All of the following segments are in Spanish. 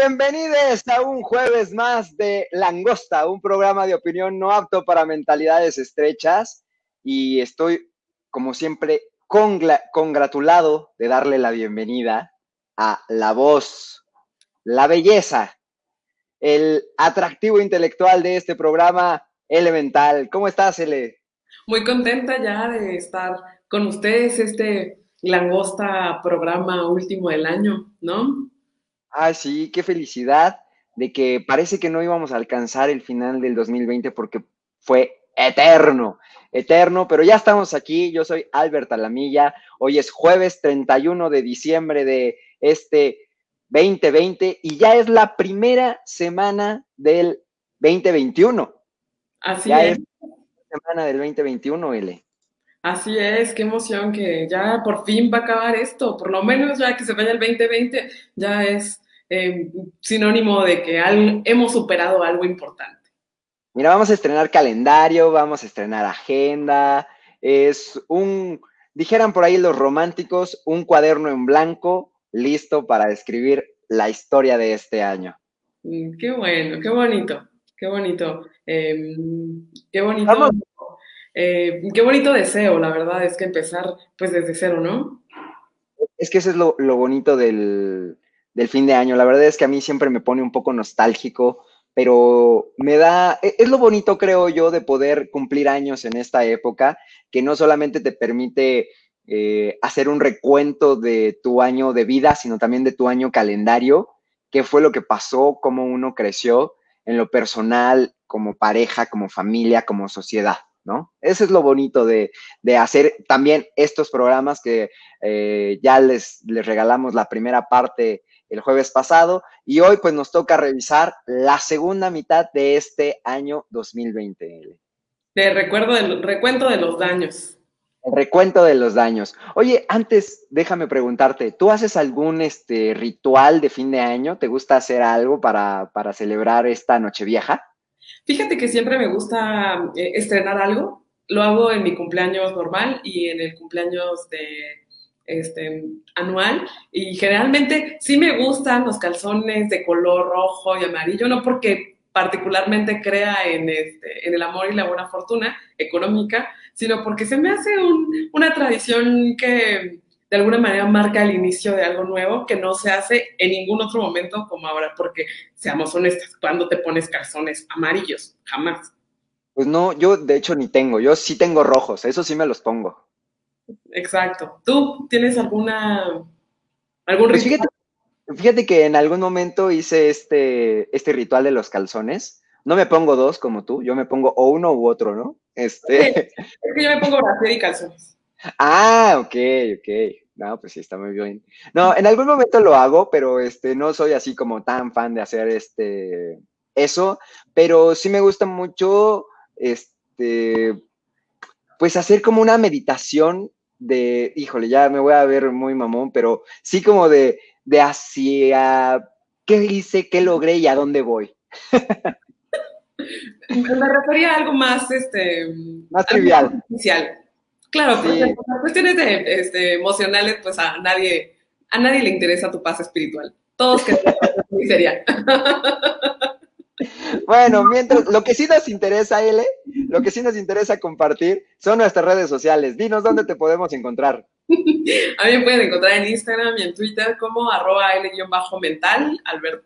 Bienvenidos a un jueves más de Langosta, un programa de opinión no apto para mentalidades estrechas. Y estoy, como siempre, congratulado de darle la bienvenida a la voz, la belleza, el atractivo intelectual de este programa, Elemental. ¿Cómo estás, Ele? Muy contenta ya de estar con ustedes este Langosta programa último del año, ¿no? Ah, sí, qué felicidad de que parece que no íbamos a alcanzar el final del 2020 porque fue eterno, eterno, pero ya estamos aquí. Yo soy Albert Alamilla. Hoy es jueves 31 de diciembre de este 2020 y ya es la primera semana del 2021. Así es. semana del 2021, L. Así es, qué emoción que ya por fin va a acabar esto, por lo menos ya que se vaya el 2020, ya es eh, sinónimo de que hemos superado algo importante. Mira, vamos a estrenar calendario, vamos a estrenar agenda, es un, dijeran por ahí los románticos, un cuaderno en blanco listo para escribir la historia de este año. Mm, qué bueno, qué bonito, qué bonito, em, qué bonito. Eh, qué bonito deseo, la verdad, es que empezar pues desde cero, ¿no? Es que eso es lo, bonito del, fin de año. La verdad es que a mí siempre me pone un poco nostálgico, pero me da, e, es lo bonito, creo yo, de poder cumplir años en esta época, que no solamente te permite eh, hacer un recuento de tu año de vida, sino también de tu año calendario, qué fue lo que pasó, cómo uno creció en lo personal, como pareja, como familia, como sociedad. ¿No? Eso es lo bonito de, hacer también estos programas que eh, ya les, les regalamos la primera parte el jueves pasado y hoy pues nos toca revisar la segunda mitad de este año 2020. Te recuerdo del recuento de los daños. El recuento de los daños. Oye, antes déjame preguntarte, ¿tú haces algún este, ritual de fin de año? ¿Te gusta hacer algo para, para celebrar esta Nochevieja? Fíjate que siempre me gusta eh, estrenar algo. Lo hago en mi cumpleaños normal y en el cumpleaños de este, anual. Y generalmente sí me gustan los calzones de color rojo y amarillo, no porque particularmente crea en, este, en el amor y la buena fortuna económica, sino porque se me hace una tradición que de alguna manera marca el inicio de algo nuevo que no se hace en ningún otro momento como ahora, porque seamos honestas, cuando te pones calzones amarillos? Jamás. Pues no, yo de hecho ni tengo, yo sí tengo rojos, eso sí me los pongo. Exacto. ¿Tú tienes alguna algún pues ritual? Fíjate, que en algún momento hice este, este ritual de los calzones. No me pongo dos como tú, yo me pongo o uno u otro, ¿no? Este... Es que yo me pongo brasier y calzones. Ah, ok, ok. No, pues sí, está muy bien. No, en algún momento lo hago, pero este, no soy así como tan fan de hacer este, eso, pero sí me gusta mucho, este, pues hacer como una meditación de, híjole, ya me voy a ver muy mamón, pero sí como de, de hacia qué hice, qué logré y a dónde voy. me refería a algo más, este, más trivial. Claro, porque por cuestiones de, este, emocionales, pues a nadie, a nadie le interesa tu paz espiritual. Todos que miseria. Bueno, mientras, lo que sí nos interesa, L, lo que sí nos interesa compartir son nuestras redes sociales. Dinos dónde te podemos encontrar. A mí me pueden encontrar en Instagram y en Twitter como arroba L-mental, Albert.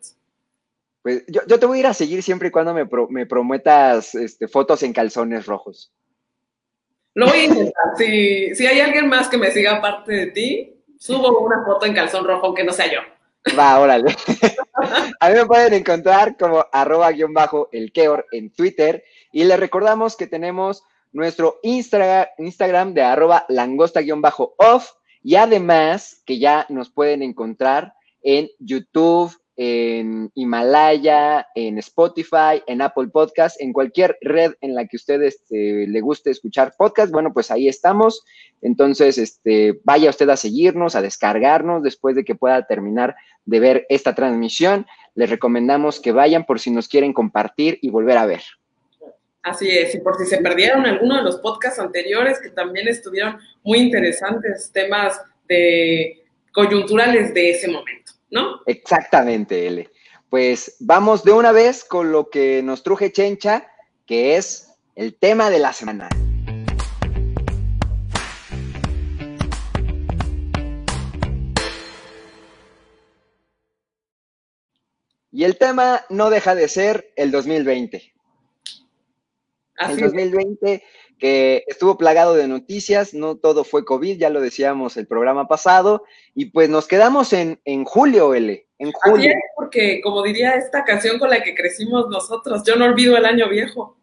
Pues yo, yo, te voy a ir a seguir siempre y cuando me, me prometas este, fotos en calzones rojos. Lo voy a intentar. Si, si hay alguien más que me siga aparte de ti, subo una foto en calzón rojo, aunque no sea yo. Va, órale. A mí me pueden encontrar como arroba guion bajo el Keor en Twitter. Y les recordamos que tenemos nuestro Instagram de arroba langosta guion bajo off. Y además que ya nos pueden encontrar en YouTube, en Himalaya, en Spotify, en Apple Podcast, en cualquier red en la que ustedes este, le guste escuchar podcast, bueno, pues ahí estamos. Entonces, este, vaya usted a seguirnos, a descargarnos después de que pueda terminar de ver esta transmisión. Les recomendamos que vayan por si nos quieren compartir y volver a ver. Así es, y por si se perdieron alguno de los podcasts anteriores que también estuvieron muy interesantes, temas de coyunturales de ese momento. ¿No? Exactamente, L. pues vamos de una vez con lo que nos truje Chencha, que es el tema de la semana. Y el tema no deja de ser el 2020. el 2020 que estuvo plagado de noticias, no todo fue COVID, ya lo decíamos el programa pasado, y pues nos quedamos en, en julio, L. En julio. Así es, porque como diría esta canción con la que crecimos nosotros, yo no olvido el año viejo.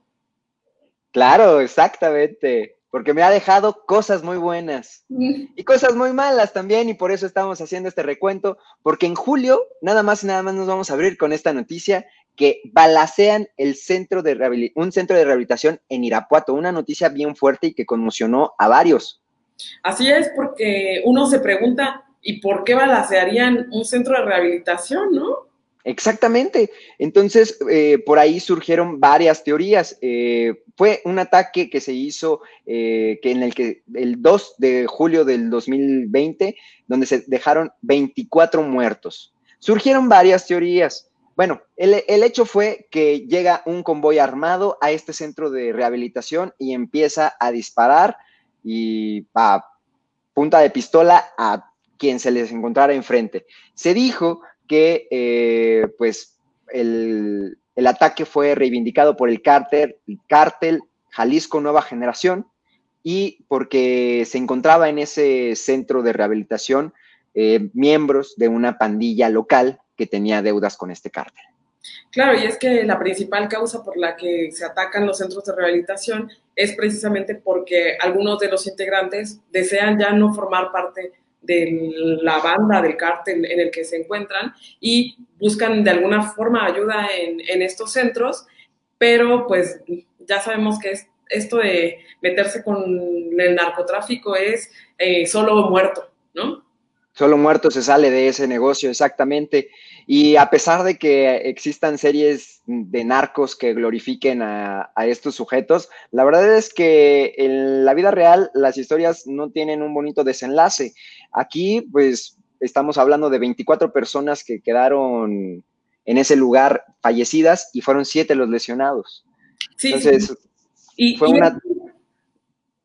Claro, exactamente, porque me ha dejado cosas muy buenas y cosas muy malas también, y por eso estamos haciendo este recuento, porque en julio nada más y nada más nos vamos a abrir con esta noticia que balacean el centro de un centro de rehabilitación en Irapuato, una noticia bien fuerte y que conmocionó a varios. Así es, porque uno se pregunta, ¿y por qué balacearían un centro de rehabilitación, no? Exactamente. Entonces, eh, por ahí surgieron varias teorías. Eh, fue un ataque que se hizo eh, que en el que el 2 de julio del 2020, donde se dejaron 24 muertos. Surgieron varias teorías. Bueno, el, hecho fue que llega un convoy armado a este centro de rehabilitación y empieza a disparar y a punta de pistola a quien se les encontrara enfrente. Se dijo que eh, pues el, ataque fue reivindicado por el cártel, cártel Jalisco Nueva Generación y porque se encontraba en ese centro de rehabilitación eh, miembros de una pandilla local que tenía deudas con este cártel. Claro, y es que la principal causa por la que se atacan los centros de rehabilitación es precisamente porque algunos de los integrantes desean ya no formar parte de la banda del cártel en el que se encuentran y buscan de alguna forma ayuda en, estos centros, pero pues ya sabemos que esto de meterse con el narcotráfico es eh, solo muerto, ¿no? Solo muerto se sale de ese negocio, exactamente. Y a pesar de que existan series de narcos que glorifiquen a, estos sujetos, la verdad es que en la vida real las historias no tienen un bonito desenlace. Aquí, pues, estamos hablando de 24 personas que quedaron en ese lugar fallecidas y fueron siete los lesionados. Sí, Entonces, Y, fue una...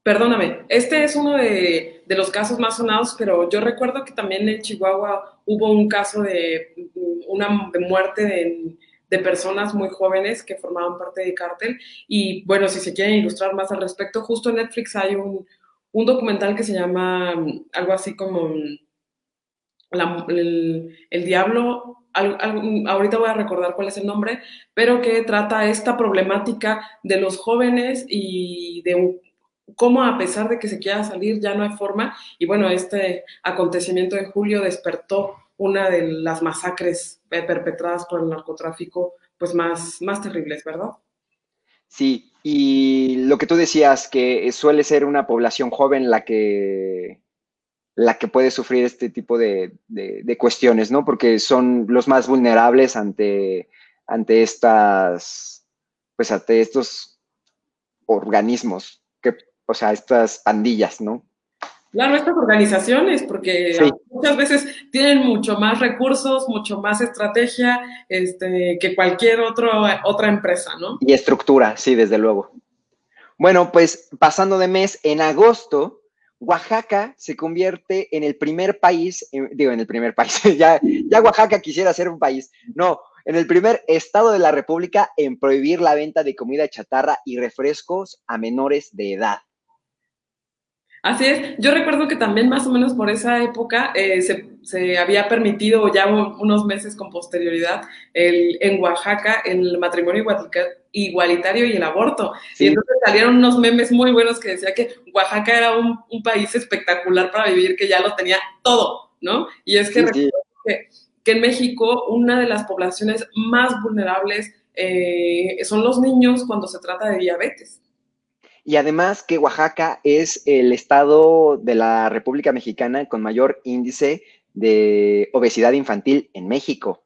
Perdóname, este es uno de, los casos más sonados, pero yo recuerdo que también en Chihuahua hubo un caso de una muerte de, personas muy jóvenes que formaban parte del cártel. Y bueno, si se quieren ilustrar más al respecto, justo en Netflix hay un, documental que se llama algo así como el, Diablo, ahorita voy a recordar cuál es el nombre, pero que trata esta problemática de los jóvenes y de cómo a pesar de que se quiera salir ya no hay forma. Y bueno, este acontecimiento de julio despertó una de las masacres perpetradas por el narcotráfico pues más, más terribles, ¿verdad? Sí, y lo que tú decías, que suele ser una población joven la que, la que puede sufrir este tipo de, de, cuestiones, ¿no? Porque son los más vulnerables ante, ante estas, pues ante estos organismos o sea, estas pandillas, ¿no? Claro, estas organizaciones, porque muchas veces tienen mucho más recursos, mucho más estrategia este, que cualquier otro, otra empresa, ¿no? Y estructura, sí, desde luego. Bueno, pues pasando de mes, en agosto, Oaxaca se convierte en el primer país, digo, en el primer país, ya, ya Oaxaca quisiera ser un país, no, en el primer estado de la República en prohibir la venta de comida chatarra y refrescos a menores de edad. Así es, yo recuerdo que también más o menos por esa época eh, se, había permitido ya unos meses con posterioridad el, en Oaxaca el matrimonio igualitario y el aborto. Y entonces salieron unos memes muy buenos que decía que Oaxaca era un, país espectacular para vivir, que ya lo tenía todo, ¿no? Y es que recuerdo que, en México una de las poblaciones más vulnerables eh, son los niños cuando se trata de diabetes. Y además que Oaxaca es el estado de la República Mexicana con mayor índice de obesidad infantil en México.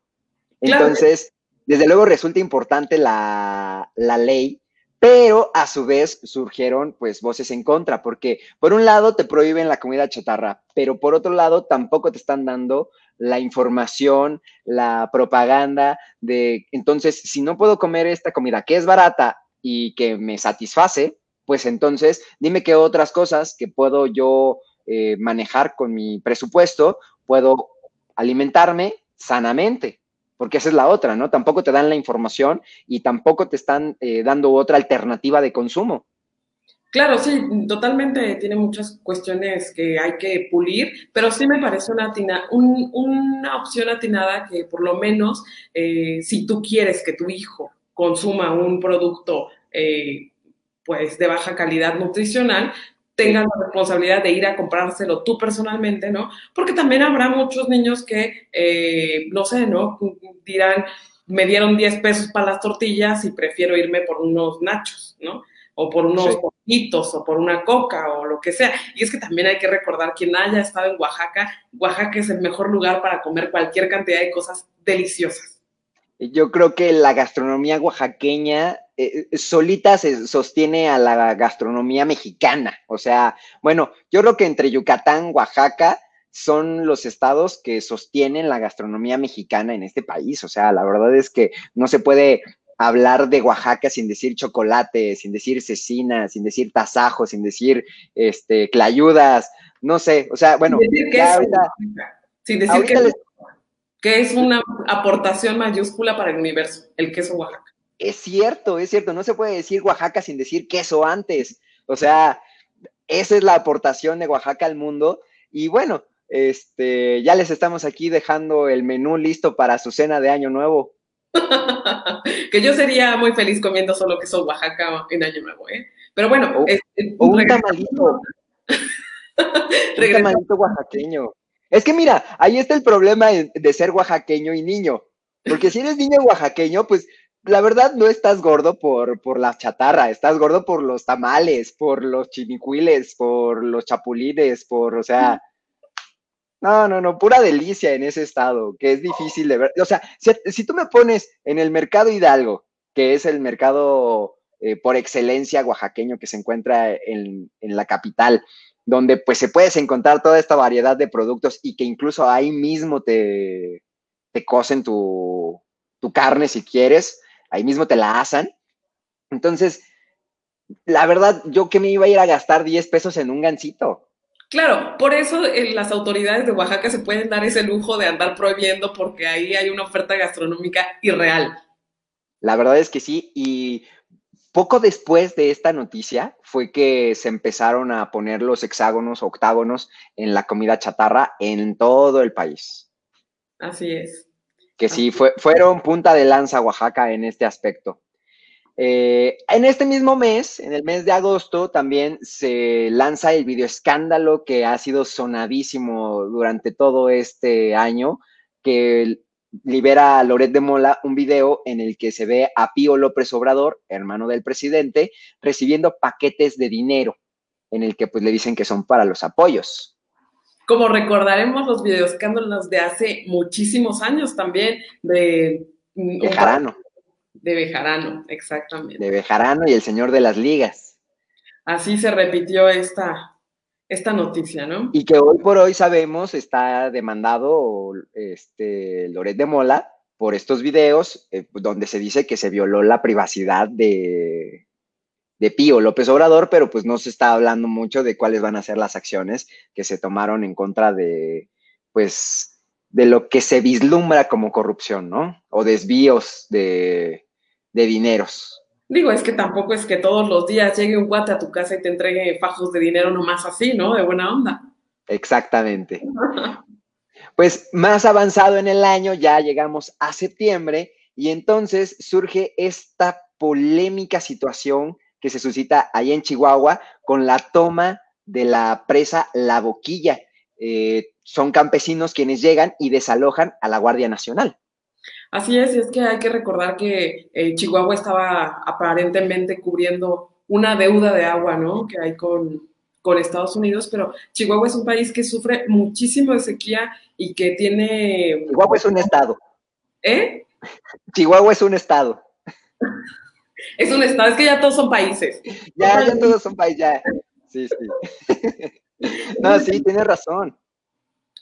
Entonces, desde luego resulta importante la, ley pero a su vez surgieron pues voces en contra, porque por un lado te prohíben la comida chatarra, pero por otro lado tampoco te están dando la información, la propaganda de, entonces, si no puedo comer esta comida que es barata y que me satisface, pues entonces dime qué otras cosas que puedo yo eh, manejar con mi presupuesto, puedo alimentarme sanamente porque esa es la otra, ¿no? Tampoco te dan la información y tampoco te están eh, dando otra alternativa de consumo. Claro, sí, totalmente tiene muchas cuestiones que hay que pulir, pero sí me parece una, una opción atinada que por lo menos eh, si tú quieres que tu hijo consuma un producto eh, pues de baja calidad nutricional, tengan la responsabilidad de ir a comprárselo tú personalmente, ¿no? Porque también habrá muchos niños que, eh, no sé, ¿no? Dirán, me dieron 10 pesos para las tortillas y prefiero irme por unos nachos, ¿no? O por unos poquitos, o por una coca, o lo que sea. Y es que también hay que recordar, quien haya estado en Oaxaca, Oaxaca es el mejor lugar para comer cualquier cantidad de cosas deliciosas. Yo creo que la gastronomía oaxaqueña eh, solita se sostiene a la gastronomía mexicana. O sea, bueno, yo creo que entre Yucatán, Oaxaca, son los estados que sostienen la gastronomía mexicana en este país. O sea, la verdad es que no se puede hablar de Oaxaca sin decir chocolate, sin decir cecina, sin decir tasajo, sin decir este clayudas, no sé, o sea, bueno, sin decir ya ahorita, sin decir que, que es una aportación mayúscula para el universo, el queso Oaxaca es cierto, es cierto, no se puede decir Oaxaca sin decir queso antes. O sea, esa es la aportación de Oaxaca al mundo. Y bueno, este, ya les estamos aquí dejando el menú listo para su cena de Año Nuevo. que yo sería muy feliz comiendo solo queso Oaxaca en Año Nuevo, ¿eh? Pero bueno, o, un tamalito. un tamalito oaxaqueño. Es que mira, ahí está el problema de ser oaxaqueño y niño. Porque si eres niño oaxaqueño, pues la verdad no estás gordo por, por la chatarra, estás gordo por los tamales, por los chimicuiles, por los chapulines, por, o sea, no, no, no, pura delicia en ese estado, que es difícil de ver. O sea, si, tú me pones en el mercado Hidalgo, que es el mercado eh, por excelencia oaxaqueño que se encuentra en, en la capital, donde pues se puedes encontrar toda esta variedad de productos y que incluso ahí mismo te, te cocen tu, tu carne si quieres, ahí mismo te la asan. Entonces, la verdad, yo que me iba a ir a gastar 10 pesos en un gancito. Claro, por eso eh, las autoridades de Oaxaca se pueden dar ese lujo de andar prohibiendo porque ahí hay una oferta gastronómica irreal. La verdad es que sí, y poco después de esta noticia fue que se empezaron a poner los hexágonos, octágonos en la comida chatarra en todo el país. Así es que sí fue, fueron punta de lanza Oaxaca en este aspecto. Eh, en este mismo mes, en el mes de agosto, también se lanza el video escándalo que ha sido sonadísimo durante todo este año, que libera a Loret de Mola un video en el que se ve a Pío López Obrador, hermano del presidente, recibiendo paquetes de dinero, en el que pues le dicen que son para los apoyos como recordaremos los videoescándalos de hace muchísimos años también, de... Bejarano. De Bejarano, exactamente. De Bejarano y el señor de las ligas. Así se repitió esta, esta noticia, ¿no? Y que hoy por hoy sabemos está demandado este Loret de Mola por estos videos eh, donde se dice que se violó la privacidad de, de Pío López Obrador, pero pues no se está hablando mucho de cuáles van a ser las acciones que se tomaron en contra de, pues, de lo que se vislumbra como corrupción, ¿no? O desvíos de, de dineros. Digo, es que tampoco es que todos los días llegue un guate a tu casa y te entregue fajos de dinero nomás así, ¿no? De buena onda. Exactamente. pues más avanzado en el año, ya llegamos a septiembre y entonces surge esta polémica situación que se suscita ahí en Chihuahua con la toma de la presa La Boquilla. Eh, son campesinos quienes llegan y desalojan a la Guardia Nacional. Así es, es que hay que recordar que eh, Chihuahua estaba aparentemente cubriendo una deuda de agua, ¿no? Que hay con, con Estados Unidos, pero Chihuahua es un país que sufre muchísimo de sequía y que tiene... Chihuahua es un estado. ¿Eh? Chihuahua es un estado. Es un estado, es que ya todos son países. Ya, ya todos son países, ya. Sí, sí. no, sí, tienes razón.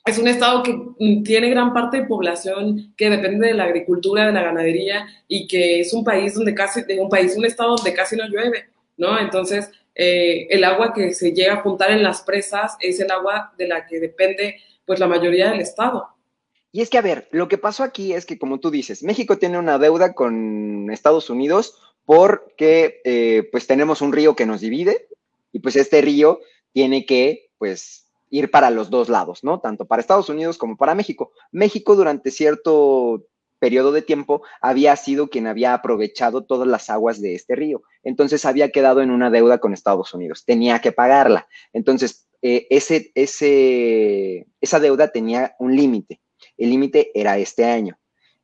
Es un estado que mm, tiene gran parte de población que depende de la agricultura, de la ganadería y que es un país donde casi, un país, un estado donde casi no llueve, ¿no? Entonces, eh, el agua que se llega a juntar en las presas es el agua de la que depende, pues, la mayoría del estado. Y es que, a ver, lo que pasó aquí es que, como tú dices, México tiene una deuda con Estados Unidos porque, eh, pues, tenemos un río que nos divide y, pues, este río tiene que, pues, ir para los dos lados, ¿no? Tanto para Estados Unidos como para México. México durante cierto periodo de tiempo había sido quien había aprovechado todas las aguas de este río. Entonces había quedado en una deuda con Estados Unidos. Tenía que pagarla. Entonces, eh, ese, esa deuda tenía un límite. El límite era este año.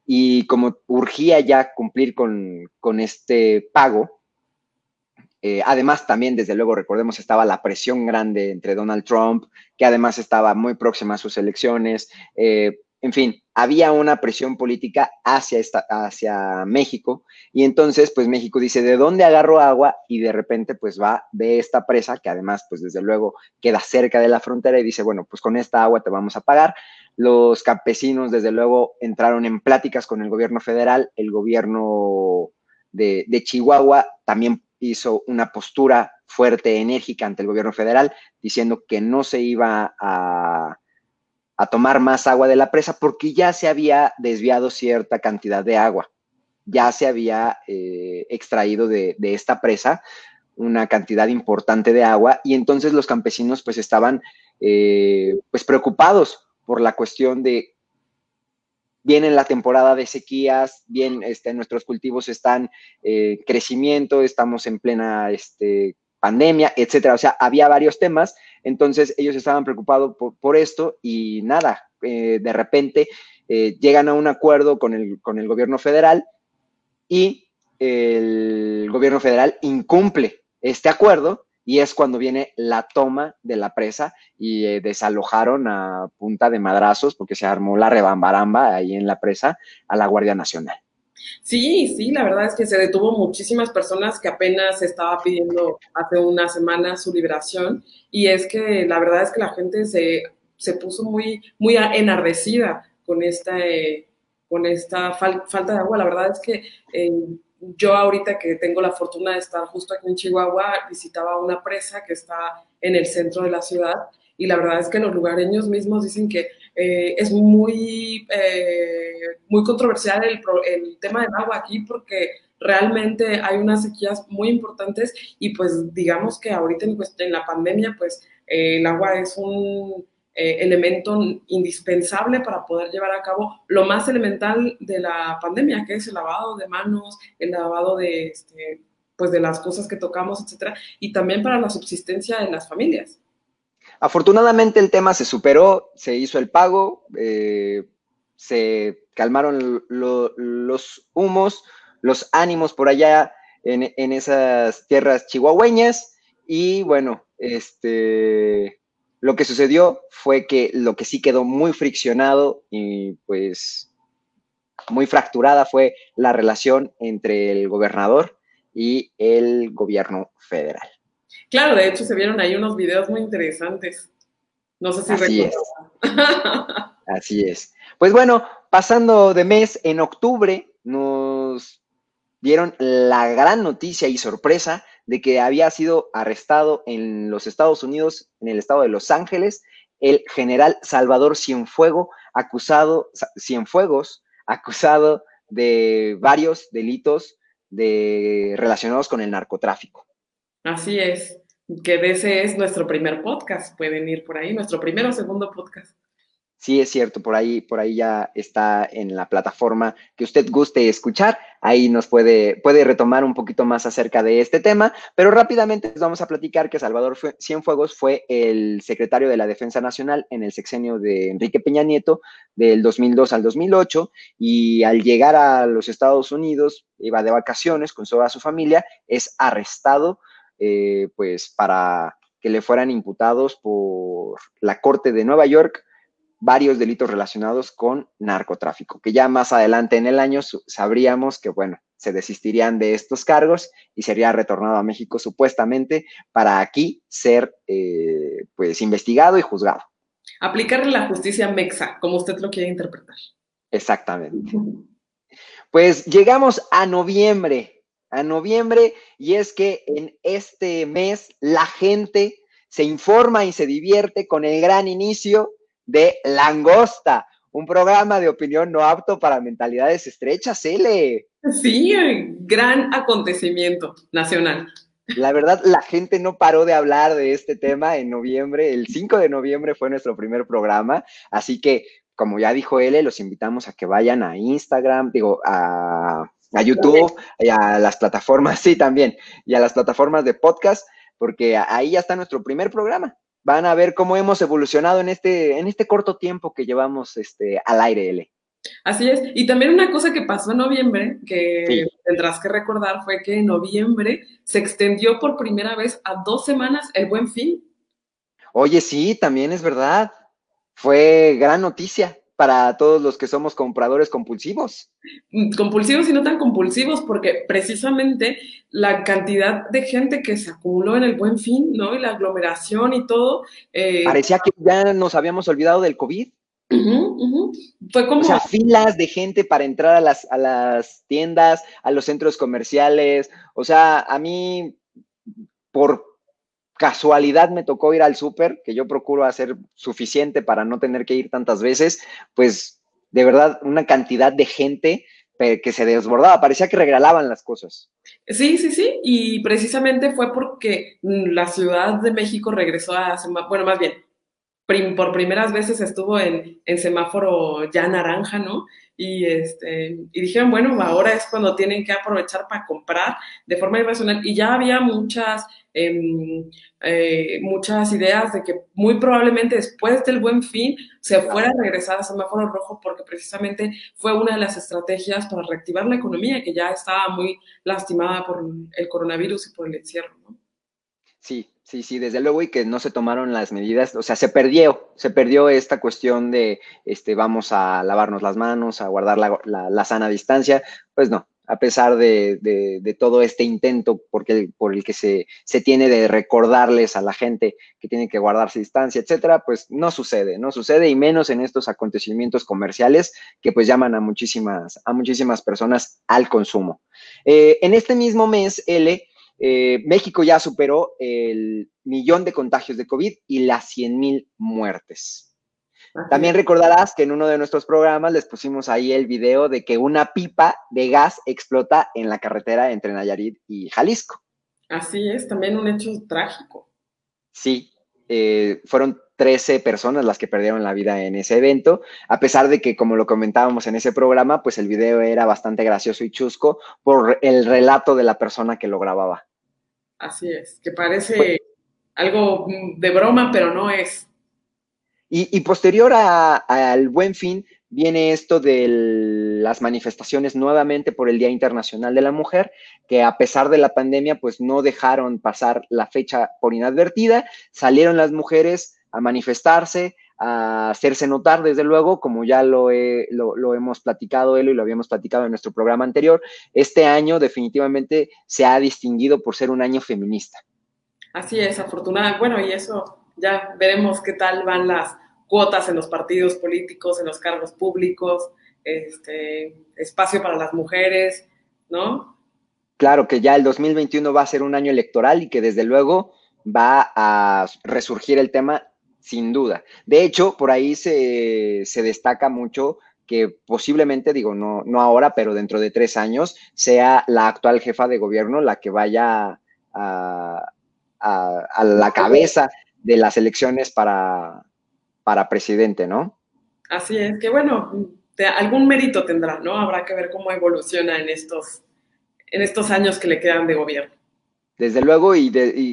Y como urgía ya cumplir con, con este pago, eh, además, también, desde luego, recordemos, estaba la presión grande entre Donald Trump, que además estaba muy próxima a sus elecciones. Eh, en fin, había una presión política hacia, esta, hacia México y entonces, pues México dice, ¿de dónde agarro agua? Y de repente, pues va, ve esta presa, que además, pues desde luego queda cerca de la frontera y dice, bueno, pues con esta agua te vamos a pagar. Los campesinos, desde luego, entraron en pláticas con el gobierno federal, el gobierno de, de Chihuahua también hizo una postura fuerte, enérgica ante el gobierno federal, diciendo que no se iba a, tomar más agua de la presa porque ya se había desviado cierta cantidad de agua, ya se había eh, extraído de, esta presa una cantidad importante de agua y entonces los campesinos pues estaban eh, pues preocupados por la cuestión de viene la temporada de sequías, bien, este, nuestros cultivos están en eh, crecimiento, estamos en plena este, pandemia, etcétera. O sea, había varios temas, entonces ellos estaban preocupados por, esto y nada, eh, de repente eh, llegan a un acuerdo con el, con el gobierno federal y el gobierno federal incumple este acuerdo y es cuando viene la toma de la presa y eh, desalojaron a punta de madrazos porque se armó la rebambaramba ahí en la presa a la Guardia Nacional. Sí, sí, la verdad es que se detuvo muchísimas personas que apenas estaba pidiendo hace una semana su liberación y es que la verdad es que la gente se, se puso muy, muy enardecida con esta, eh, con esta falta de agua. La verdad es que eh, yo ahorita que tengo la fortuna de estar justo aquí en Chihuahua, visitaba una presa que está en el centro de la ciudad y la verdad es que los lugareños mismos dicen que eh, es muy, eh, muy controversial el, el, tema del agua aquí porque realmente hay unas sequías muy importantes y pues digamos que ahorita en, en la pandemia pues eh, el agua es un eh, elemento indispensable para poder llevar a cabo lo más elemental de la pandemia, que es el lavado de manos, el lavado de, este, pues de las cosas que tocamos, etcétera, y también para la subsistencia de las familias. Afortunadamente el tema se superó, se hizo el pago, eh, se calmaron los humos, los ánimos por allá en, en, esas tierras chihuahueñas y bueno, este, lo que sucedió fue que lo que sí quedó muy friccionado y pues muy fracturada fue la relación entre el gobernador y el gobierno federal. Claro, de hecho se vieron ahí unos videos muy interesantes. No sé si Así es. Así es. Pues bueno, pasando de mes, en octubre nos dieron la gran noticia y sorpresa de que había sido arrestado en los Estados Unidos, en el estado de Los Ángeles, el general Salvador Cienfuego, acusado, Cienfuegos, acusado de varios delitos de, relacionados con el narcotráfico. Así es, que ese es nuestro primer podcast, pueden ir por ahí, nuestro primero o segundo podcast sí es cierto, por ahí, por ahí ya está en la plataforma que usted guste escuchar. Ahí nos puede, puede retomar un poquito más acerca de este tema, pero rápidamente les vamos a platicar que Salvador Cienfuegos fue el secretario de la Defensa Nacional en el sexenio de Enrique Peña Nieto del 2002 al 2008 y al llegar a los Estados Unidos, iba de vacaciones con toda su familia, es arrestado eh, pues para que le fueran imputados por la Corte de Nueva York varios delitos relacionados con narcotráfico, que ya más adelante en el año sabríamos que, bueno, se desistirían de estos cargos y sería retornado a México supuestamente para aquí ser eh, pues investigado y juzgado. Aplicarle la justicia mexa, como usted lo quiere interpretar. Exactamente. Pues llegamos a noviembre, a noviembre, y es que en este mes la gente se informa y se divierte con el gran inicio de Langosta, un programa de opinión no apto para mentalidades estrechas, L. Sí, gran acontecimiento nacional. La verdad, la gente no paró de hablar de este tema en noviembre. El 5 de noviembre fue nuestro primer programa, así que como ya dijo L, los invitamos a que vayan a Instagram, digo, a, YouTube y a las plataformas, sí, también, y a las plataformas de podcast, porque ahí ya está nuestro primer programa. Van a ver cómo hemos evolucionado en este, en este corto tiempo que llevamos este, al aire, L. Así es. Y también una cosa que pasó en noviembre, que tendrás que recordar, fue que en noviembre se extendió por primera vez a dos semanas el buen fin. Oye, sí, también es verdad fue gran noticia para todos los que somos compradores compulsivos. Mm, compulsivos y no tan compulsivos, porque precisamente la cantidad de gente que se acumuló en el buen fin, ¿no? Y la aglomeración y todo. Eh, Parecía que ya nos habíamos olvidado del COVID. Fue como. O sea, filas de gente para entrar a las, a las tiendas, a los centros comerciales. O sea, a mí, casualidad me tocó ir al súper, que yo procuro hacer suficiente para no tener que ir tantas veces, pues de verdad una cantidad de gente que se desbordaba, parecía que regalaban las cosas. Sí, sí, sí, y precisamente fue porque la Ciudad de México regresó a, bueno, más bien, por primeras veces estuvo en, en semáforo ya naranja, ¿no? y, este, y dijeron, bueno, ahora es cuando tienen que aprovechar para comprar de forma irracional. Y ya había muchas, em, eh, muchas ideas de que muy probablemente después del buen fin se fuera a regresar a semáforo rojo porque precisamente fue una de las estrategias para reactivar la economía que ya estaba muy lastimada por el coronavirus y por el encierro. ¿no? Sí, Sí, sí, desde luego y que no se tomaron las medidas, o sea, se perdió, se perdió esta cuestión de, este, vamos a lavarnos las manos, a guardar la, sana distancia, pues no, a pesar de, todo este intento porque, por el que se, se, tiene de recordarles a la gente que tiene que guardarse distancia, etcétera, pues no sucede, no sucede y menos en estos acontecimientos comerciales que pues llaman a muchísimas, a muchísimas personas al consumo. Eh, en este mismo mes, L, eh, México ya superó el millón de contagios de COVID y las 100 mil muertes. También recordarás que en uno de nuestros programas les pusimos ahí el video de que una pipa de gas explota en la carretera entre Nayarit y Jalisco. Así es, también un hecho trágico. Sí, eh, fueron 13 personas las que perdieron la vida en ese evento, a pesar de que, como lo comentábamos en ese programa, pues el video era bastante gracioso y chusco por el relato de la persona que lo grababa. Así es, que parece algo de broma, pero no es. Y, posterior al buen fin viene esto de las manifestaciones nuevamente por el Día Internacional de la Mujer, que a pesar de la pandemia, pues no dejaron pasar la fecha por inadvertida, salieron las mujeres a manifestarse, a hacerse notar, desde luego, como ya lo, lo, hemos platicado él y lo habíamos platicado en nuestro programa anterior, este año definitivamente se ha distinguido por ser un año feminista. Así es, afortunada. Bueno, y eso ya veremos qué tal van las cuotas en los partidos políticos, en los cargos públicos, este, espacio para las mujeres, ¿no? Claro que ya el 2021 va a ser un año electoral y que desde luego va a resurgir el tema sin duda. De hecho, por ahí se, destaca mucho que posiblemente, digo, no, no ahora, pero dentro de tres años, sea la actual jefa de gobierno la que vaya a, la cabeza de las elecciones para, para presidente, ¿no? Así es, que bueno, algún mérito tendrá, ¿no? Habrá que ver cómo evoluciona en estos, en estos años que le quedan de gobierno. Desde luego, y,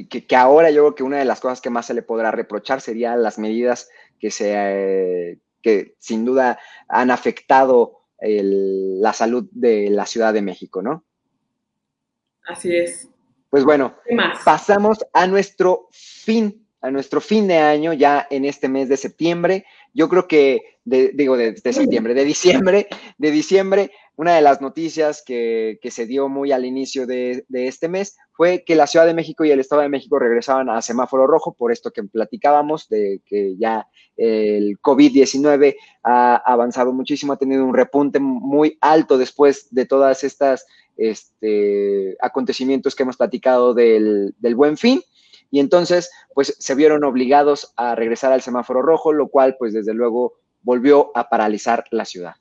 que, ahora yo creo que una de las cosas que más se le podrá reprochar sería las medidas que, se, que sin duda han afectado la salud de la Ciudad de México, ¿no? Así es. Pues bueno, pasamos a nuestro fin, a nuestro fin de año ya en este mes de septiembre. Yo creo que, digo, de, de, septiembre, de diciembre, de diciembre, una de las noticias que, se dio muy al inicio de, este mes fue que la Ciudad de México y el Estado de México regresaban a semáforo rojo, por esto que platicábamos, de que ya el COVID-19 ha avanzado muchísimo, ha tenido un repunte muy alto después de todas estas este, acontecimientos que hemos platicado del buen fin y entonces pues se vieron obligados a regresar al semáforo rojo, lo cual pues desde luego volvió a paralizar la ciudad.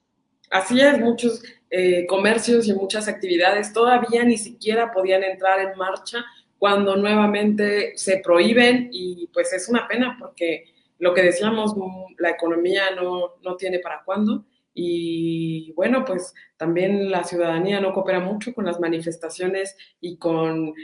Así es, muchos eh, comercios y muchas actividades todavía ni siquiera podían entrar en marcha cuando nuevamente se prohíben y pues es una pena porque lo que decíamos, la economía no, no tiene para cuándo y bueno, pues también la ciudadanía no coopera mucho con las manifestaciones y con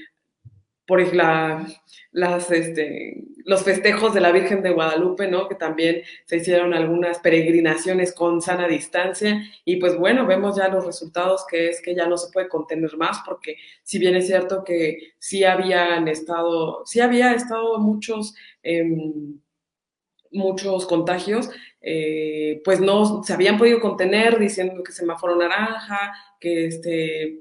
por la, las, este, los festejos de la Virgen de Guadalupe, ¿no? Que también se hicieron algunas peregrinaciones con sana distancia y pues bueno, vemos ya los resultados que es que ya no se puede contener más porque si bien es cierto que sí habían estado, sí había estado muchos, em, muchos contagios, eh, pues no se habían podido contener diciendo que semáforo naranja, que este,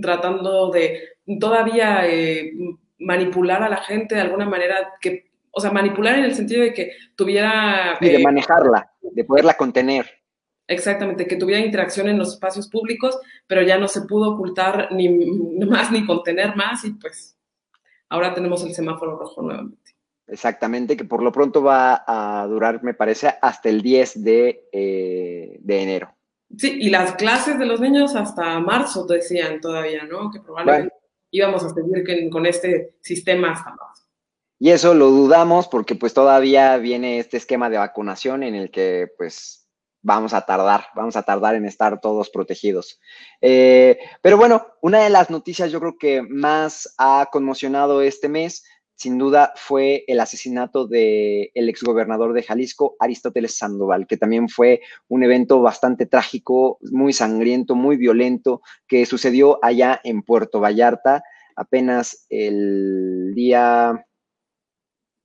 tratando de todavía eh, manipular a la gente de alguna manera que, o sea, manipular en el sentido de que tuviera... de eh, manejarla, de poderla contener. Exactamente, que tuviera interacción en los espacios públicos, pero ya no se pudo ocultar ni más ni contener más y pues ahora tenemos el semáforo rojo nuevamente. Exactamente, que por lo pronto va a durar, me parece, hasta el 10 de, eh, de enero. Sí, y las clases de los niños hasta marzo decían todavía, ¿no? Que probablemente íbamos a seguir con este sistema hasta. Y eso lo dudamos porque pues todavía viene este esquema de vacunación en el que pues vamos a tardar, vamos a tardar en estar todos protegidos. Eh, pero bueno, una de las noticias yo creo que más ha conmocionado este mes sin duda fue el asesinato del el exgobernador de Jalisco, Aristóteles Sandoval, que también fue un evento bastante trágico, muy sangriento, muy violento, que sucedió allá en Puerto Vallarta apenas el día...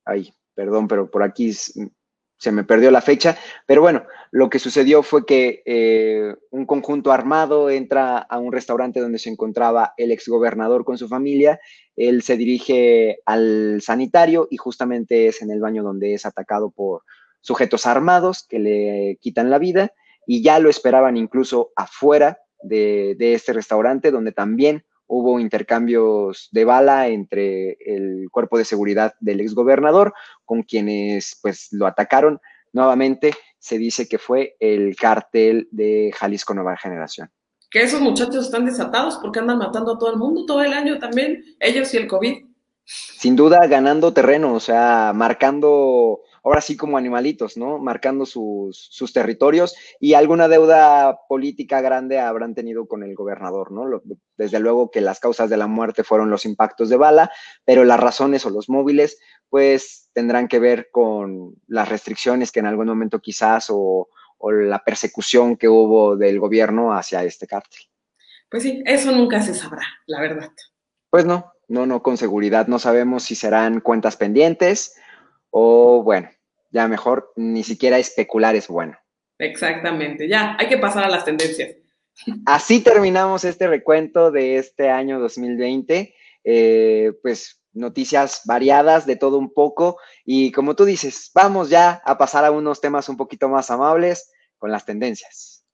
Ay, perdón, pero por aquí se me perdió la fecha, pero bueno, lo que sucedió fue que eh, un conjunto armado entra a un restaurante donde se encontraba el exgobernador con su familia, él se dirige al sanitario y justamente es en el baño donde es atacado por sujetos armados que le quitan la vida y ya lo esperaban incluso afuera de, de este restaurante donde también hubo intercambios de bala entre el cuerpo de seguridad del exgobernador con quienes pues lo atacaron. Nuevamente se dice que fue el cártel de Jalisco Nueva Generación. Que esos muchachos están desatados porque andan matando a todo el mundo todo el año también, ellos y el COVID. Sin duda ganando terreno, o sea, marcando ahora sí como animalitos, ¿no? Marcando sus, sus territorios y alguna deuda política grande habrán tenido con el gobernador, ¿no? desde luego que las causas de la muerte fueron los impactos de bala, pero las razones o los móviles, pues tendrán que ver con las restricciones que en algún momento quizás o, o la persecución que hubo del gobierno hacia este cártel. Pues sí, eso nunca se sabrá, la verdad. Pues no, no, no, con seguridad no sabemos si serán cuentas pendientes o bueno, ya mejor ni siquiera especular es bueno. Exactamente, ya hay que pasar a las tendencias. Así terminamos este recuento de este año 2020. Eh, pues noticias variadas de todo un poco y como tú dices, vamos ya a pasar a unos temas un poquito más amables con las tendencias.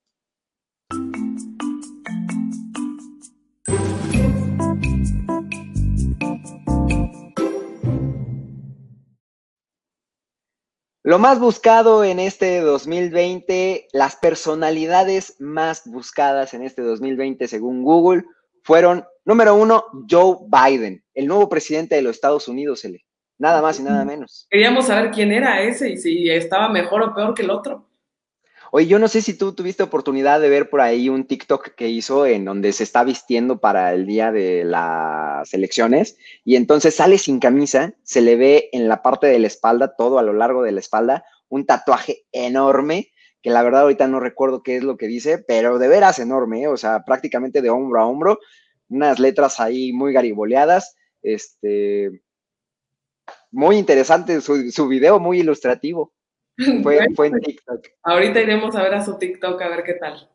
Lo más buscado en este 2020, las personalidades más buscadas en este 2020 según Google fueron, número uno, Joe Biden, el nuevo presidente de los Estados Unidos, nada más y nada menos. Queríamos saber quién era ese y si estaba mejor o peor que el otro. Oye, yo no sé si tú tuviste oportunidad de ver por ahí un TikTok que hizo en donde se está vistiendo para el día de las elecciones y entonces sale sin camisa, se le ve en la parte de la espalda, todo a lo largo de la espalda, un tatuaje enorme, que la verdad ahorita no recuerdo qué es lo que dice, pero de veras enorme, ¿eh? o sea, prácticamente de hombro a hombro, unas letras ahí muy gariboleadas, este, muy interesante su, su video, muy ilustrativo. Fue, en TikTok. Ahorita iremos a ver a su TikTok a ver qué tal.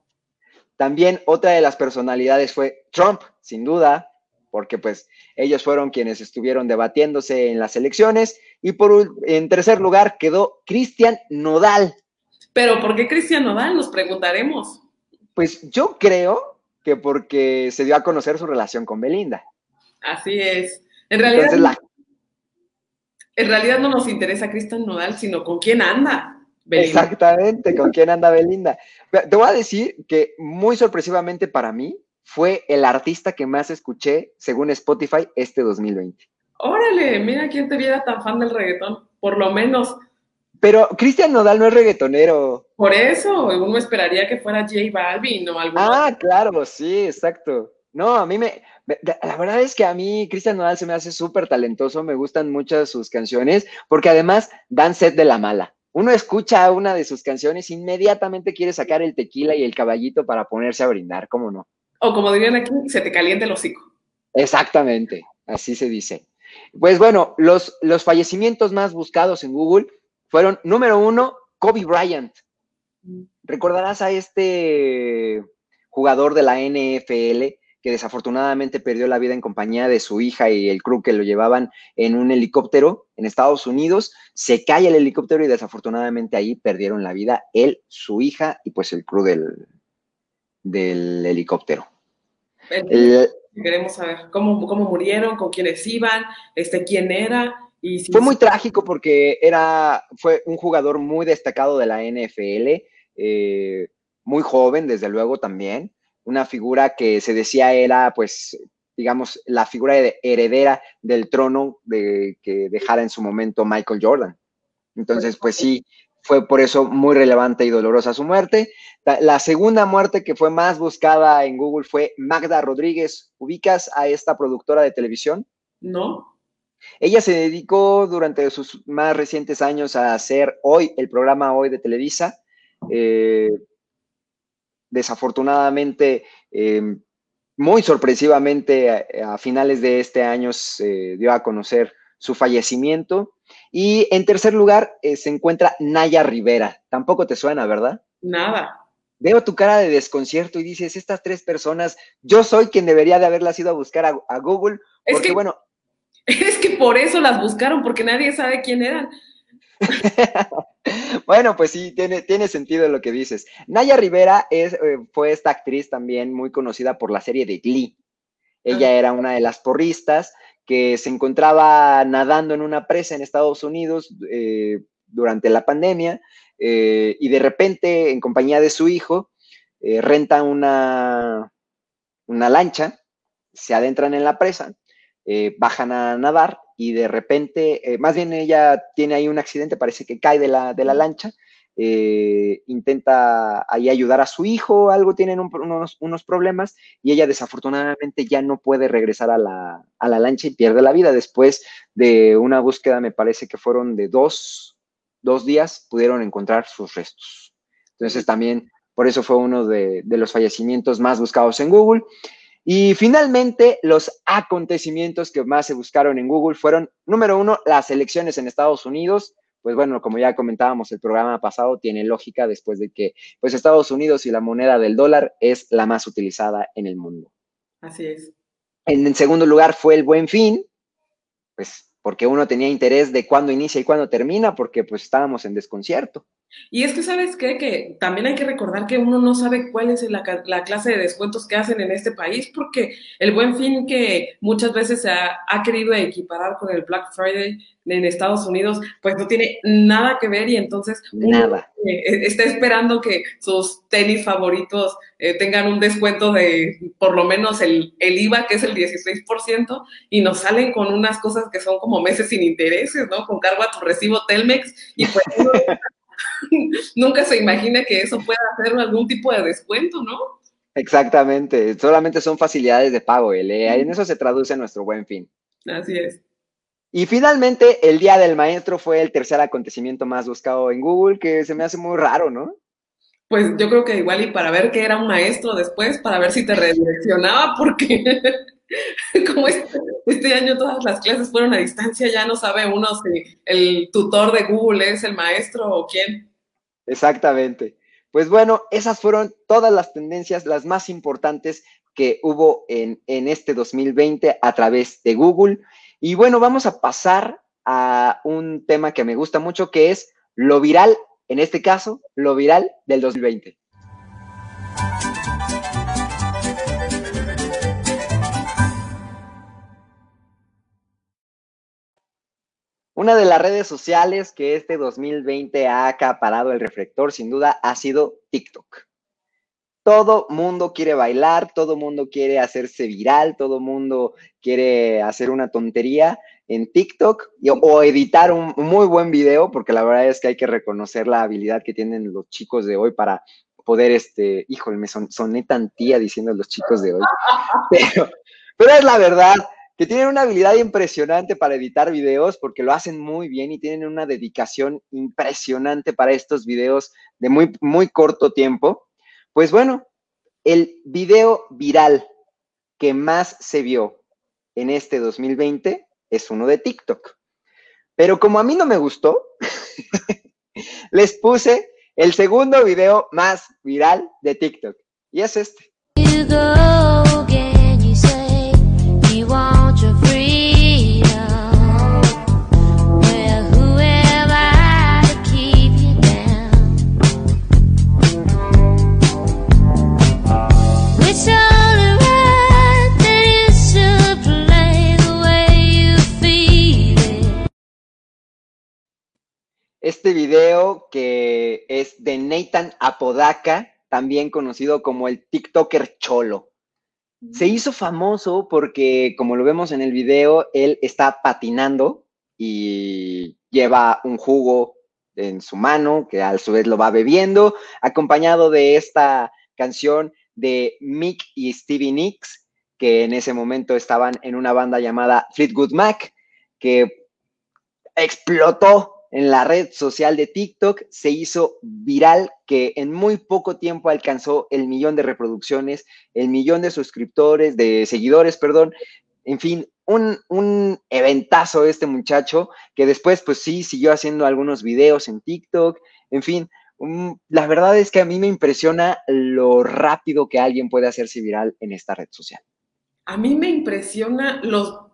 También otra de las personalidades fue Trump, sin duda, porque pues ellos fueron quienes estuvieron debatiéndose en las elecciones. Y por en tercer lugar quedó Cristian Nodal. Pero ¿por qué Cristian Nodal? Nos preguntaremos. Pues yo creo que porque se dio a conocer su relación con Belinda. Así es. En realidad, en realidad no nos interesa Cristian Nodal, sino con quién anda. Belinda. Exactamente, con quién anda Belinda. Te voy a decir que muy sorpresivamente para mí fue el artista que más escuché según Spotify este 2020. Órale, mira quién te viera tan fan del reggaetón, por lo menos. Pero Cristian Nodal no es reggaetonero. Por eso, uno esperaría que fuera J Balvin o algo. Ah, claro, sí, exacto. No, a mí me, la verdad es que a mí Cristian Nodal se me hace súper talentoso, me gustan muchas sus canciones, porque además dan set de la mala. Uno escucha una de sus canciones, inmediatamente quiere sacar el tequila y el caballito para ponerse a brindar, ¿cómo no? O como dirían aquí, se te caliente el hocico. Exactamente, así se dice. Pues bueno, los, los fallecimientos más buscados en Google fueron, número uno, Kobe Bryant. Mm. Recordarás a este jugador de la NFL que desafortunadamente perdió la vida en compañía de su hija y el crew que lo llevaban en un helicóptero en Estados Unidos. Se cae el helicóptero y desafortunadamente ahí perdieron la vida él, su hija y pues el crew del, del helicóptero. queremos saber cómo, cómo murieron, con quiénes iban, este, quién era. Y fue muy trágico porque era, fue un jugador muy destacado de la NFL, eh, muy joven, desde luego también, una figura que se decía era, pues, digamos, la figura heredera del trono de, que dejara en su momento Michael Jordan. Entonces, pues sí, fue por eso muy relevante y dolorosa su muerte. La segunda muerte que fue más buscada en Google fue Magda Rodríguez. ¿Ubicas a esta productora de televisión? No. Ella se dedicó durante sus más recientes años a hacer hoy, el programa Hoy de Televisa. Eh, desafortunadamente, eh, muy sorpresivamente, a, finales de este año se dio a conocer su fallecimiento. Y en tercer lugar eh, se encuentra Naya Rivera. Tampoco te suena, ¿verdad? Nada. Veo tu cara de desconcierto y dices, estas tres personas, yo soy quien debería de haberlas ido a buscar a, Google, porque bueno... Es que por eso las buscaron, porque nadie sabe quién eran. bueno, pues sí, tiene, tiene sentido lo que dices. Naya Rivera es, eh, fue esta actriz también muy conocida por la serie de Glee. Ella era una de las porristas que se encontraba nadando en una presa en Estados Unidos eh, durante la pandemia eh, y de repente, en compañía de su hijo, renta una, una lancha, se adentran en la presa, bajan a nadar y de repente, eh, más bien ella tiene ahí un accidente, parece que cae de la, de la lancha, eh, intenta ahí ayudar a su hijo, algo tienen unos, unos, problemas y ella desafortunadamente ya no puede regresar a la, a la, lancha y pierde la vida. Después de una búsqueda, me parece que fueron de dos, dos días, pudieron encontrar sus restos. Entonces también por eso fue uno de, de los fallecimientos más buscados en Google. Y finalmente, los acontecimientos que más se buscaron en Google fueron, número uno, las elecciones en Estados Unidos. Pues bueno, como ya comentábamos el programa pasado, tiene lógica después de que pues Estados Unidos y la moneda del dólar es la más utilizada en el mundo. Así es. En, en segundo lugar fue el buen fin, pues porque uno tenía interés de cuándo inicia y cuándo termina, porque pues estábamos en desconcierto. Y es que, ¿sabes qué? Que también hay que recordar que uno no sabe cuál es la, clase de descuentos que hacen en este país, porque el buen fin que muchas veces se ha, querido equiparar con el Black Friday en Estados Unidos, pues no tiene nada que ver y entonces nada. Eh, está esperando que sus tenis favoritos eh, tengan un descuento de por lo menos el, el IVA, que es el 16%, y nos salen con unas cosas que son como meses sin intereses, ¿no? Con cargo a tu recibo Telmex y pues nunca se imagina que eso pueda hacer algún tipo de descuento, ¿no? Exactamente, solamente son facilidades de pago, ¿eh? en eso se traduce nuestro buen fin. Así es. Y finalmente, el Día del Maestro fue el tercer acontecimiento más buscado en Google, que se me hace muy raro, ¿no? Pues yo creo que igual y para ver qué era un maestro después, para ver si te redireccionaba, porque como este, este, año todas las clases fueron a distancia, ya no sabe uno si el tutor de Google es el maestro o quién. Exactamente. Pues bueno, esas fueron todas las tendencias, las más importantes que hubo en, en este 2020 a través de Google. Y bueno, vamos a pasar a un tema que me gusta mucho, que es lo viral, en este caso, lo viral del 2020. Una de las redes sociales que este 2020 ha acaparado el reflector, sin duda, ha sido TikTok. Todo mundo quiere bailar, todo mundo quiere hacerse viral, todo mundo quiere hacer una tontería en TikTok o editar un muy buen video, porque la verdad es que hay que reconocer la habilidad que tienen los chicos de hoy para poder, este, híjole, me son, soné tan tía diciendo los chicos de hoy, pero, pero es la verdad, que tienen una habilidad impresionante para editar videos porque lo hacen muy bien y tienen una dedicación impresionante para estos videos de muy, muy corto tiempo. Pues bueno, el video viral que más se vio en este 2020 es uno de TikTok. Pero como a mí no me gustó, les puse el segundo video más viral de TikTok. Y es este. Este video que es de Nathan Apodaca, también conocido como el TikToker Cholo. Se hizo famoso porque, como lo vemos en el video, él está patinando y lleva un jugo en su mano, que a su vez lo va bebiendo, acompañado de esta canción de Mick y Stevie Nicks, que en ese momento estaban en una banda llamada Fleetwood Mac, que explotó en la red social de TikTok se hizo viral que en muy poco tiempo alcanzó el millón de reproducciones, el millón de suscriptores, de seguidores, perdón. En fin, un, un eventazo este muchacho que después pues sí siguió haciendo algunos videos en TikTok. En fin, la verdad es que a mí me impresiona lo rápido que alguien puede hacerse viral en esta red social. A mí me impresiona los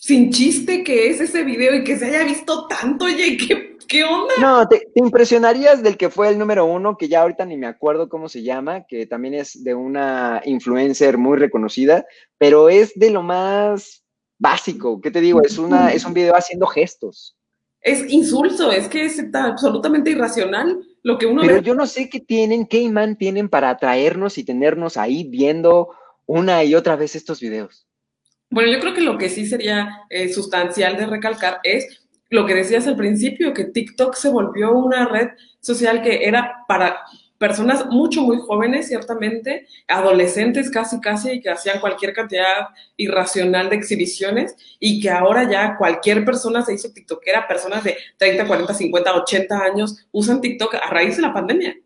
sin chiste que es ese video y que se haya visto tanto, oye, ¿qué, qué onda? No, te, impresionarías del que fue el número uno, que ya ahorita ni me acuerdo cómo se llama, que también es de una influencer muy reconocida, pero es de lo más básico, ¿qué te digo? Es, una, es un video haciendo gestos. Es insulso, es que es absolutamente irracional lo que uno Pero yo no sé qué tienen, qué imán tienen para atraernos y tenernos ahí viendo una y otra vez estos videos. Bueno, yo creo que lo que sí sería eh, sustancial de recalcar es lo que decías al principio, que TikTok se volvió una red social que era para personas mucho, muy jóvenes, ciertamente, adolescentes casi, casi, y que hacían cualquier cantidad irracional de exhibiciones y que ahora ya cualquier persona se hizo TikTokera, personas de 30, 40, 50, 80 años usan TikTok a raíz de la pandemia.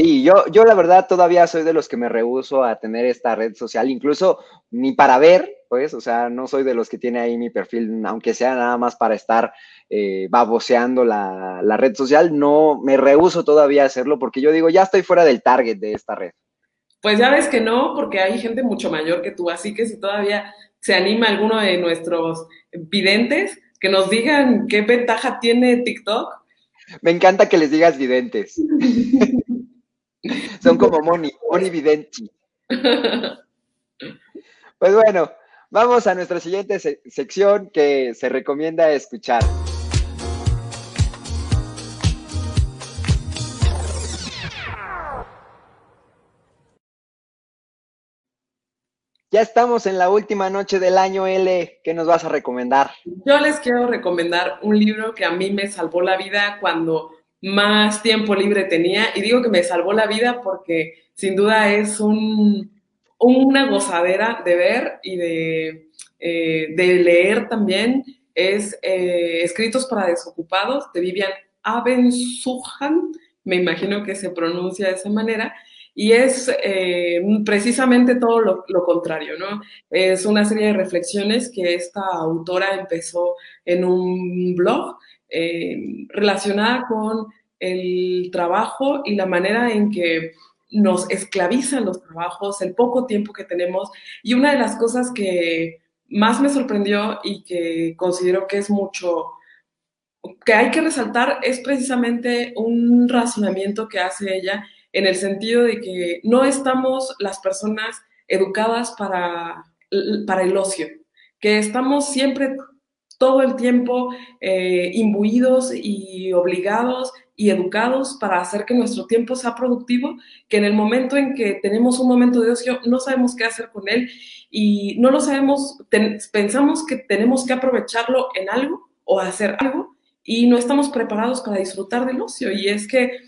Sí, yo, yo la verdad todavía soy de los que me rehuso a tener esta red social, incluso ni para ver, pues, o sea, no soy de los que tiene ahí mi perfil, aunque sea nada más para estar eh, baboseando la, la, red social, no me rehuso todavía a hacerlo porque yo digo, ya estoy fuera del target de esta red. Pues ya ves que no, porque hay gente mucho mayor que tú, así que si todavía se anima alguno de nuestros videntes, que nos digan qué ventaja tiene TikTok. Me encanta que les digas videntes. Son como Moni, Moni Videnti. Pues bueno, vamos a nuestra siguiente sección que se recomienda escuchar. Ya estamos en la última noche del año, L. ¿Qué nos vas a recomendar? Yo les quiero recomendar un libro que a mí me salvó la vida cuando más tiempo libre tenía. Y digo que me salvó la vida porque sin duda es un, una gozadera de ver y de, eh, de leer también. Es eh, Escritos para Desocupados de Vivian Abensujan, me imagino que se pronuncia de esa manera. Y es eh, precisamente todo lo, lo, contrario, ¿no? Es una serie de reflexiones que esta autora empezó en un blog eh, relacionada con el trabajo y la manera en que nos esclavizan los trabajos, el poco tiempo que tenemos. Y una de las cosas que más me sorprendió y que considero que es mucho, que hay que resaltar, es precisamente un razonamiento que hace ella en el sentido de que no estamos las personas educadas para, para el ocio, que estamos siempre todo el tiempo eh, imbuidos y obligados y educados para hacer que nuestro tiempo sea productivo, que en el momento en que tenemos un momento de ocio no sabemos qué hacer con él y no lo sabemos, pensamos que tenemos que aprovecharlo en algo o hacer algo y no estamos preparados para disfrutar del ocio. Y es que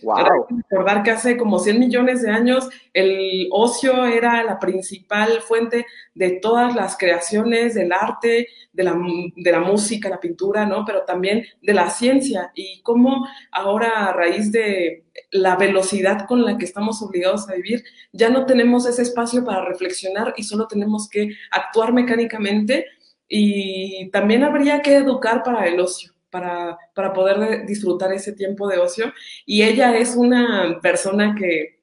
recordar que hace como 100 millones de años el ocio era la principal fuente de todas las creaciones del arte, de la, de la música, la pintura, ¿no? Pero también de la ciencia y cómo ahora a raíz de la velocidad con la que estamos obligados a vivir, ya no tenemos ese espacio para reflexionar y solo tenemos que actuar mecánicamente y también habría que educar para el ocio para, para poder disfrutar ese tiempo de ocio. Y ella es una persona que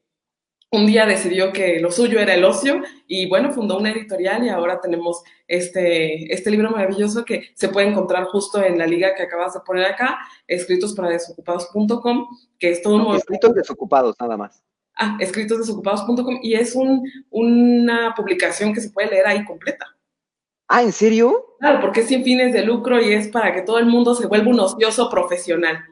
un día decidió que lo suyo era el ocio y bueno, fundó una editorial y ahora tenemos este, este libro maravilloso que se puede encontrar justo en la liga que acabas de poner acá, escritos para desocupados.com, que es todo un... escritos desocupados, nada más. Ah, escritosdesocupados.com y es un, una publicación que se puede leer ahí completa. Ah, ¿en serio? Claro, porque es sin fines de lucro y es para que todo el mundo se vuelva un ocioso profesional.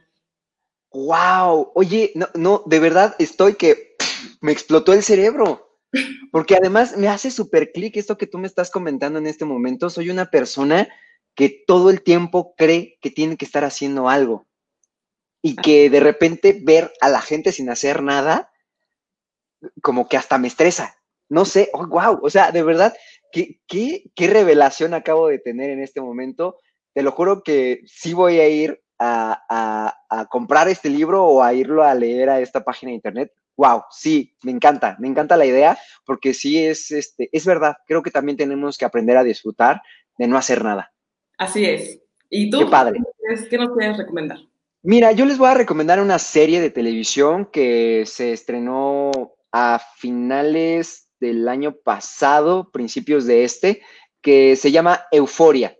Wow, oye, no, no, de verdad estoy que me explotó el cerebro. Porque además me hace súper clic esto que tú me estás comentando en este momento. Soy una persona que todo el tiempo cree que tiene que estar haciendo algo. Y que de repente ver a la gente sin hacer nada, como que hasta me estresa. No sé, oh, wow, o sea, de verdad, ¿Qué, qué, revelación acabo de tener en este momento. Te lo juro que sí voy a ir a, comprar este libro o a irlo a leer a esta página de internet. Wow, sí, me encanta, me encanta la idea, porque sí es, este, es verdad. Creo que también tenemos que aprender a disfrutar de no hacer nada. Así es. ¿Y tú? Qué padre. ¿Qué nos puedes recomendar? Mira, yo les voy a recomendar una serie de televisión que se estrenó a finales del año pasado, principios de este, que se llama Euforia.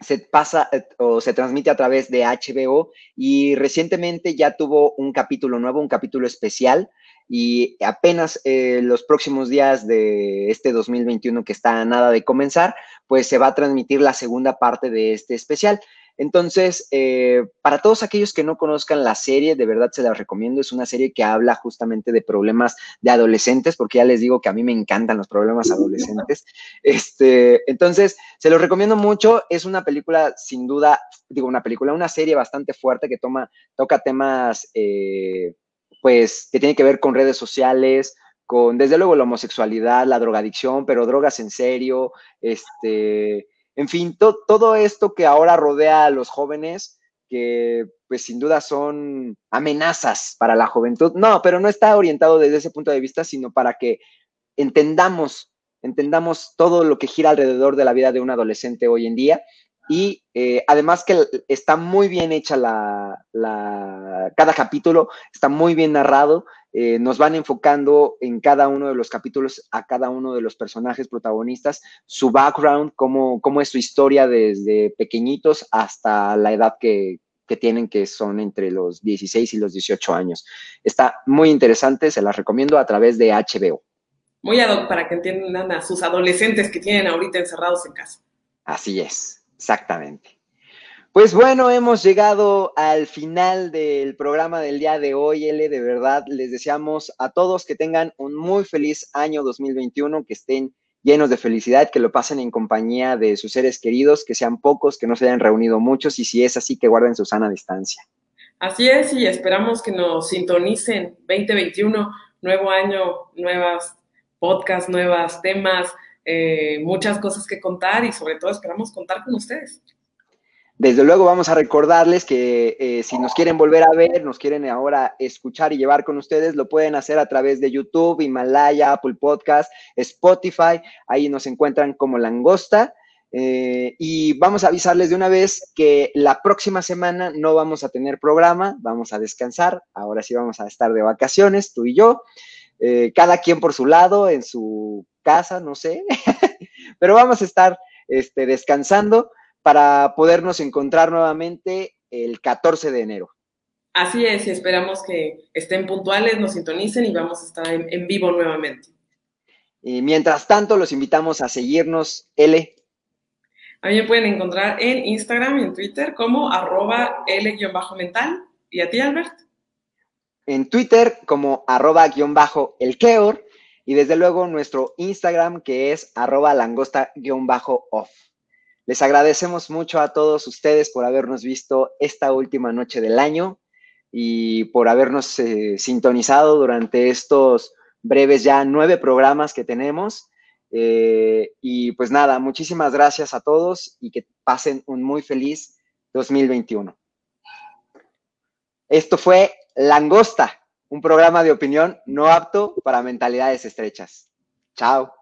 Se pasa eh, o se transmite a través de HBO y recientemente ya tuvo un capítulo nuevo, un capítulo especial y apenas eh, los próximos días de este 2021 que está nada de comenzar, pues se va a transmitir la segunda parte de este especial. Entonces, eh, para todos aquellos que no conozcan la serie, de verdad se la recomiendo. Es una serie que habla justamente de problemas de adolescentes, porque ya les digo que a mí me encantan los problemas adolescentes. Este, entonces, se los recomiendo mucho. Es una película, sin duda, digo, una película, una serie bastante fuerte que toma, toca temas, eh, pues, que tiene que ver con redes sociales, con, desde luego, la homosexualidad, la drogadicción, pero drogas en serio, este en fin, todo esto que ahora rodea a los jóvenes, que pues sin duda son amenazas para la juventud. No, pero no está orientado desde ese punto de vista, sino para que entendamos, entendamos todo lo que gira alrededor de la vida de un adolescente hoy en día. Y eh, además que está muy bien hecha la, cada capítulo, está muy bien narrado eh, nos van enfocando en cada uno de los capítulos a cada uno de los personajes protagonistas, su background, cómo, cómo es su historia desde pequeñitos hasta la edad que, que tienen, que son entre los 16 y los 18 años. Está muy interesante, se las recomiendo a través de HBO. Muy ad hoc para que entiendan a sus adolescentes que tienen ahorita encerrados en casa. Así es, exactamente. Pues bueno, hemos llegado al final del programa del día de hoy, L. De verdad, les deseamos a todos que tengan un muy feliz año 2021, que estén llenos de felicidad, que lo pasen en compañía de sus seres queridos, que sean pocos, que no se hayan reunido muchos y si es así, que guarden su sana distancia. Así es, y esperamos que nos sintonicen 2021, nuevo año, nuevas podcasts, nuevos temas, eh, muchas cosas que contar y sobre todo esperamos contar con ustedes. Desde luego vamos a recordarles que eh, si nos quieren volver a ver, nos quieren ahora escuchar y llevar con ustedes, lo pueden hacer a través de YouTube, Himalaya, Apple Podcast, Spotify. Ahí nos encuentran como Langosta. Eh, y vamos a avisarles de una vez que la próxima semana no vamos a tener programa, vamos a descansar, ahora sí vamos a estar de vacaciones, tú y yo, eh, cada quien por su lado, en su casa, no sé, pero vamos a estar este, descansando para podernos encontrar nuevamente el 14 de enero. Así es, y esperamos que estén puntuales, nos sintonicen y vamos a estar en, en vivo nuevamente. Y mientras tanto, los invitamos a seguirnos, L. A mí me pueden encontrar en Instagram y en Twitter como arroba L-mental. ¿Y a ti, Albert? En Twitter como arroba-elkeor y desde luego nuestro Instagram que es arroba langosta-off. Les agradecemos mucho a todos ustedes por habernos visto esta última noche del año y por habernos eh, sintonizado durante estos breves ya nueve programas que tenemos. Eh, y pues nada, muchísimas gracias a todos y que pasen un muy feliz 2021. Esto fue Langosta, un programa de opinión no apto para mentalidades estrechas. Chao.